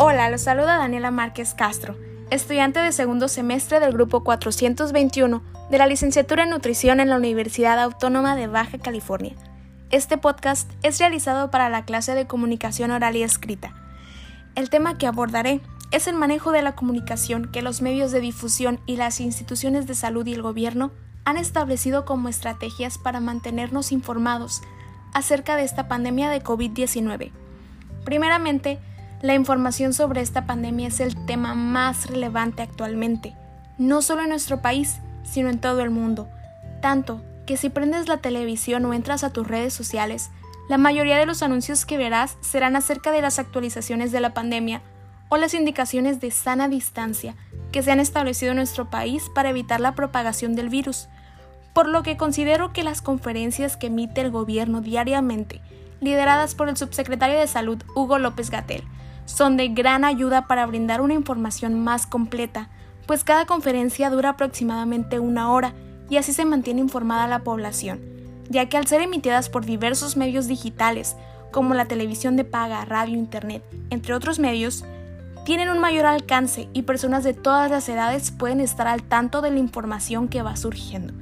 Hola, los saluda Daniela Márquez Castro, estudiante de segundo semestre del grupo 421 de la licenciatura en nutrición en la Universidad Autónoma de Baja California. Este podcast es realizado para la clase de comunicación oral y escrita. El tema que abordaré es el manejo de la comunicación que los medios de difusión y las instituciones de salud y el gobierno han establecido como estrategias para mantenernos informados acerca de esta pandemia de COVID-19. Primeramente, la información sobre esta pandemia es el tema más relevante actualmente, no solo en nuestro país, sino en todo el mundo. Tanto que si prendes la televisión o entras a tus redes sociales, la mayoría de los anuncios que verás serán acerca de las actualizaciones de la pandemia o las indicaciones de sana distancia que se han establecido en nuestro país para evitar la propagación del virus, por lo que considero que las conferencias que emite el gobierno diariamente, lideradas por el subsecretario de Salud Hugo López Gatel, son de gran ayuda para brindar una información más completa, pues cada conferencia dura aproximadamente una hora y así se mantiene informada la población, ya que al ser emitidas por diversos medios digitales, como la televisión de paga, radio, internet, entre otros medios, tienen un mayor alcance y personas de todas las edades pueden estar al tanto de la información que va surgiendo.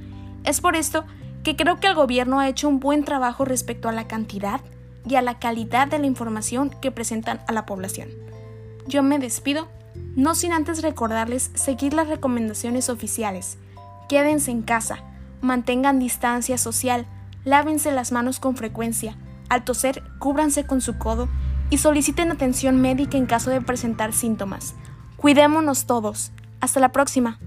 Es por esto que creo que el gobierno ha hecho un buen trabajo respecto a la cantidad y a la calidad de la información que presentan a la población. Yo me despido, no sin antes recordarles seguir las recomendaciones oficiales. Quédense en casa, mantengan distancia social, lávense las manos con frecuencia, al toser cúbranse con su codo y soliciten atención médica en caso de presentar síntomas. Cuidémonos todos. Hasta la próxima.